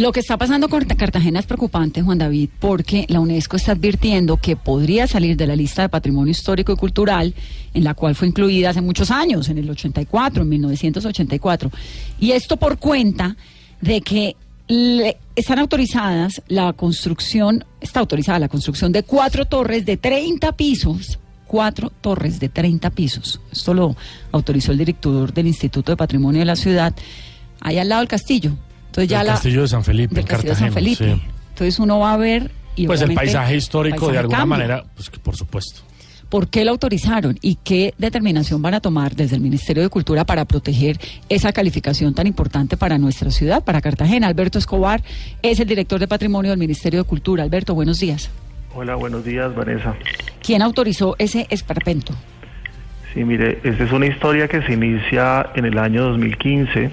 Lo que está pasando con Cartagena es preocupante, Juan David, porque la UNESCO está advirtiendo que podría salir de la lista de patrimonio histórico y cultural, en la cual fue incluida hace muchos años, en el 84, en 1984. Y esto por cuenta de que están autorizadas la construcción, está autorizada la construcción de cuatro torres de 30 pisos cuatro torres de 30 pisos. Esto lo autorizó el director del Instituto de Patrimonio de la ciudad, ahí al lado del castillo. Entonces ya el castillo de San Felipe, del castillo de San Felipe. Entonces uno va a ver y pues el paisaje histórico de alguna manera, pues que por supuesto. ¿Por qué lo autorizaron y qué determinación van a tomar desde el Ministerio de Cultura para proteger esa calificación tan importante para nuestra ciudad, para Cartagena? Alberto Escobar es el director de Patrimonio del Ministerio de Cultura. Alberto, buenos días. Hola, buenos días, Vanessa. ¿Quién autorizó ese esperpento? Sí, mire, esta es una historia que se inicia en el año 2015.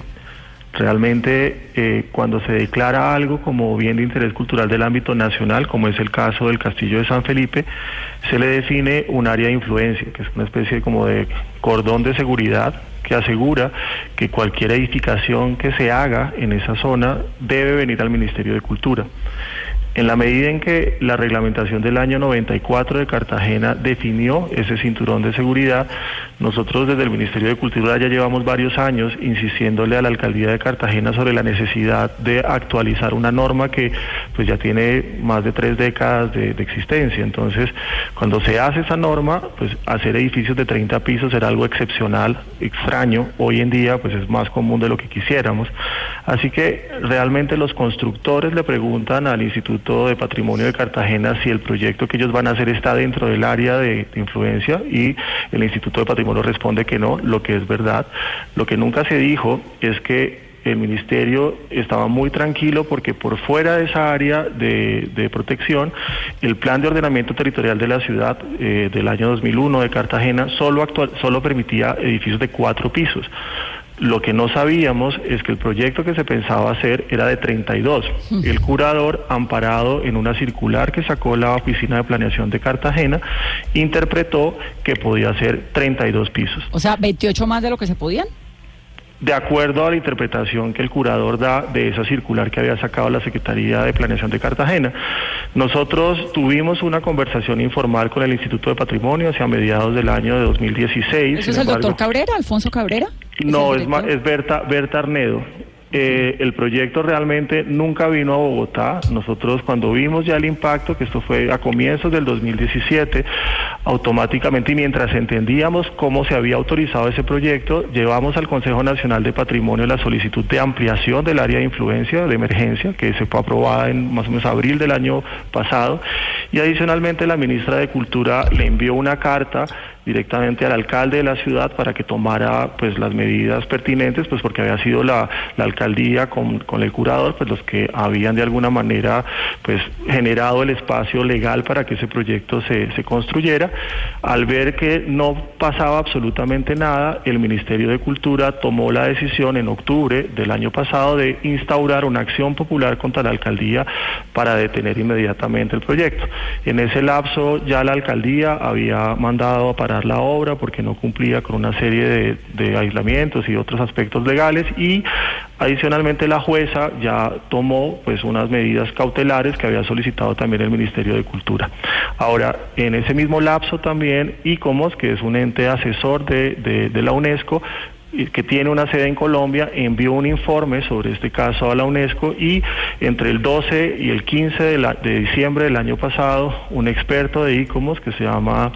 Realmente, eh, cuando se declara algo como bien de interés cultural del ámbito nacional, como es el caso del Castillo de San Felipe, se le define un área de influencia, que es una especie como de cordón de seguridad que asegura que cualquier edificación que se haga en esa zona debe venir al Ministerio de Cultura. En la medida en que la reglamentación del año 94 de Cartagena definió ese cinturón de seguridad, nosotros desde el Ministerio de Cultura ya llevamos varios años insistiéndole a la alcaldía de Cartagena sobre la necesidad de actualizar una norma que pues ya tiene más de tres décadas de, existencia. Entonces, cuando se hace esa norma, pues hacer edificios de 30 pisos era algo excepcional, extraño. Hoy en día pues es más común de lo que quisiéramos. Así que realmente los constructores le preguntan al Instituto de Patrimonio de Cartagena si el proyecto que ellos van a hacer está dentro del área de, influencia y el Instituto de Patrimonio responde que no, lo que es verdad. Lo que nunca se dijo es que el ministerio estaba muy tranquilo porque por fuera de esa área de, protección, el plan de ordenamiento territorial de la ciudad eh, del año 2001 de Cartagena solo, actual, solo permitía edificios de cuatro pisos. Lo que no sabíamos es que el proyecto que se pensaba hacer era de 32. El curador, amparado en una circular que sacó la Oficina de Planeación de Cartagena, interpretó que podía ser 32 pisos. O sea, 28 más de lo que se podían. De acuerdo a la interpretación que el curador da de esa circular que había sacado la Secretaría de Planeación de Cartagena, nosotros tuvimos una conversación informal con el Instituto de Patrimonio hacia mediados del año de 2016. ¿Eso es el doctor Cabrera, Alfonso Cabrera? No, es, es Berta, Berta Arnedo. Eh, el proyecto realmente nunca vino a Bogotá. Nosotros cuando vimos ya el impacto, que esto fue a comienzos del 2017, automáticamente y mientras entendíamos cómo se había autorizado ese proyecto, llevamos al Consejo Nacional de Patrimonio la solicitud de ampliación del área de influencia de emergencia, que se fue aprobada en más o menos abril del año pasado, y adicionalmente la ministra de Cultura le envió una carta directamente al alcalde de la ciudad para que tomara pues las medidas pertinentes, pues porque había sido la, la alcaldía con, con, el curador, pues los que habían de alguna manera pues generado el espacio legal para que ese proyecto se, se construyera. Al ver que no pasaba absolutamente nada, el Ministerio de Cultura tomó la decisión en octubre del año pasado de instaurar una acción popular contra la alcaldía para detener inmediatamente el proyecto. En ese lapso ya la alcaldía había mandado a la obra porque no cumplía con una serie de, aislamientos y otros aspectos legales y adicionalmente la jueza ya tomó pues unas medidas cautelares que había solicitado también el Ministerio de Cultura. Ahora, en ese mismo lapso también ICOMOS, que es un ente asesor de la UNESCO, que tiene una sede en Colombia, envió un informe sobre este caso a la UNESCO y entre el 12 y el 15 de, diciembre del año pasado, un experto de ICOMOS que se llama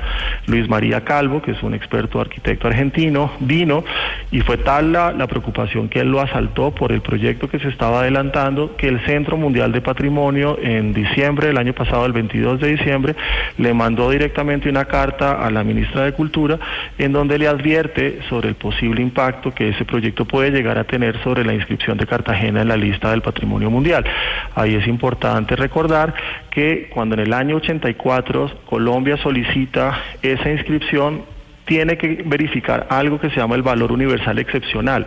Luis María Calvo, que es un experto arquitecto argentino, vino y fue tal la, preocupación que él lo asaltó por el proyecto que se estaba adelantando que el Centro Mundial de Patrimonio en diciembre del año pasado, el 22 de diciembre, le mandó directamente una carta a la ministra de Cultura en donde le advierte sobre el posible impacto que ese proyecto puede llegar a tener sobre la inscripción de Cartagena en la lista del patrimonio mundial. Ahí es importante recordar que cuando en el año 84 Colombia solicita esa inscripción, tiene que verificar algo que se llama el valor universal excepcional,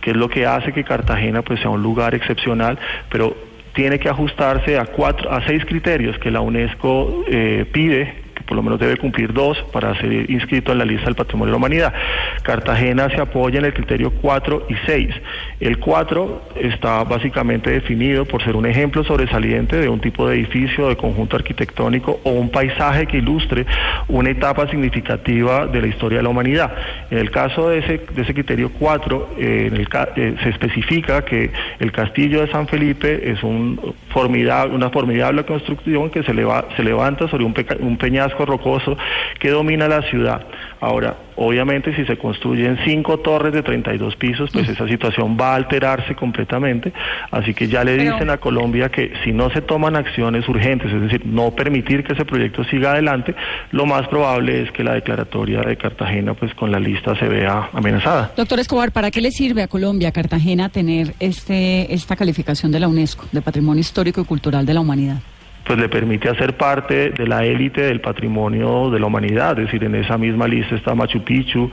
que es lo que hace que Cartagena pues sea un lugar excepcional, pero tiene que ajustarse a cuatro, a seis criterios que la UNESCO eh, pide por lo menos debe cumplir dos para ser inscrito en la lista del Patrimonio de la Humanidad. Cartagena se apoya en el criterio 4 y 6. El 4 está básicamente definido por ser un ejemplo sobresaliente de un tipo de edificio, de conjunto arquitectónico o un paisaje que ilustre una etapa significativa de la historia de la humanidad. En el caso de ese, de ese criterio 4, eh, eh, se especifica que el castillo de San Felipe es una formidable construcción que se, levanta sobre un, un peñasco rocoso que domina la ciudad. Ahora, obviamente si se construyen cinco torres de 32 pisos, pues esa situación va a alterarse completamente. Así que ya le dicen a Colombia que si no se toman acciones urgentes, es decir, no permitir que ese proyecto siga adelante, lo más probable es que la declaratoria de Cartagena, pues con la lista se vea amenazada. Doctor Escobar, ¿para qué le sirve a Colombia, Cartagena, tener este esta calificación de la UNESCO, de Patrimonio Histórico y Cultural de la Humanidad? Pues le permite hacer parte de la élite del patrimonio de la humanidad, es decir, en esa misma lista está Machu Picchu,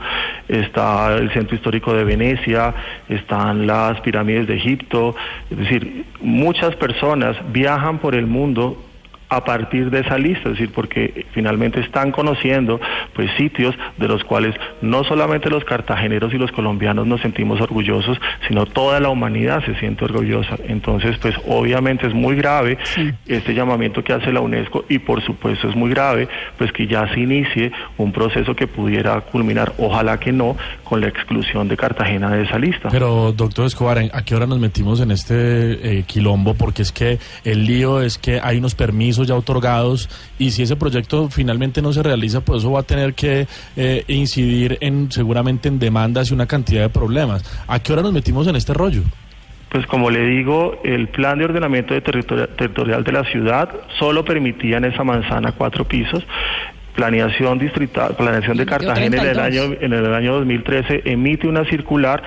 está el Centro Histórico de Venecia, están las pirámides de Egipto, es decir, muchas personas viajan por el mundo a partir de esa lista, es decir, porque finalmente están conociendo pues sitios de los cuales no solamente los cartageneros y los colombianos nos sentimos orgullosos, sino toda la humanidad se siente orgullosa. Entonces, pues obviamente es muy grave este llamamiento que hace la UNESCO y por supuesto es muy grave pues que ya se inicie un proceso que pudiera culminar, ojalá que no, con la exclusión de Cartagena de esa lista. Pero doctor Escobar, ¿a qué hora nos metimos en este eh, quilombo? Porque es que el lío es que hay unos permisos ya otorgados y si ese proyecto finalmente no se realiza, pues eso va a tener que eh, incidir en seguramente en demandas y una cantidad de problemas. ¿A qué hora nos metimos en este rollo? Pues como le digo, el plan de ordenamiento de territorial de la ciudad solo permitía en esa manzana cuatro pisos planeación distrital, planeación de Cartagena en el año en el año 2013 emite una circular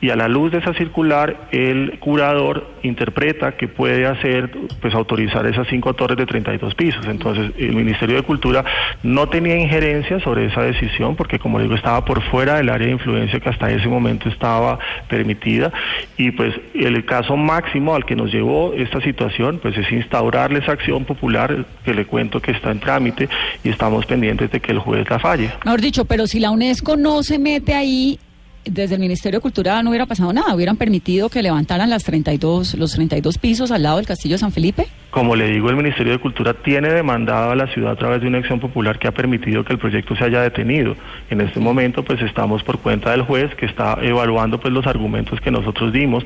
y a la luz de esa circular el curador interpreta que puede hacer, pues autorizar esas cinco torres de 32 pisos. Entonces el Ministerio de Cultura no tenía injerencia sobre esa decisión porque como digo estaba por fuera del área de influencia que hasta ese momento estaba permitida y pues el caso máximo al que nos llevó esta situación pues es instaurarle esa acción popular que le cuento que está en trámite y estamos pendientes de que el juez la falle. Mejor dicho, pero si la UNESCO no se mete ahí desde el Ministerio de Cultura no hubiera pasado nada, hubieran permitido que levantaran las 32, los 32 pisos al lado del Castillo de San Felipe. Como le digo, el Ministerio de Cultura tiene demandado a la ciudad a través de una acción popular que ha permitido que el proyecto se haya detenido. En este momento, pues estamos por cuenta del juez que está evaluando pues los argumentos que nosotros dimos,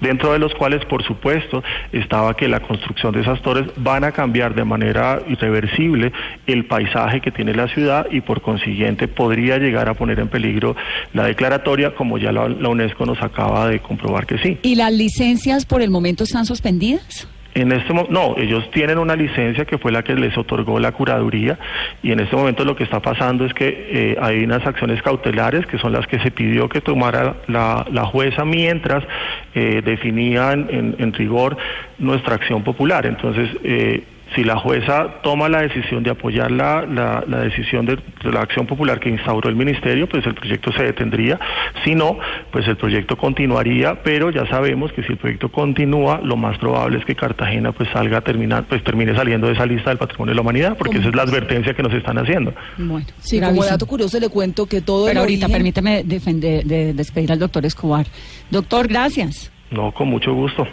dentro de los cuales, por supuesto, estaba que la construcción de esas torres van a cambiar de manera irreversible el paisaje que tiene la ciudad y por consiguiente podría llegar a poner en peligro la declaratoria, como ya la, la UNESCO nos acaba de comprobar que sí. ¿Y las licencias por el momento están suspendidas? En este no, ellos tienen una licencia que fue la que les otorgó la curaduría y en este momento lo que está pasando es que eh, hay unas acciones cautelares que son las que se pidió que tomara la, la jueza mientras eh, definían en, en, rigor nuestra acción popular. Entonces, eh, si la jueza toma la decisión de apoyar la, la, decisión de, la acción popular que instauró el ministerio, pues el proyecto se detendría. Si no, pues el proyecto continuaría, pero ya sabemos que si el proyecto continúa, lo más probable es que Cartagena pues salga a terminar, pues termine saliendo de esa lista del patrimonio de la humanidad, porque esa es la advertencia que nos están haciendo. Bueno, sí, como dato curioso le cuento que todo Pero ahorita permíteme defender, de, despedir al doctor Escobar. Doctor, gracias. No, con mucho gusto.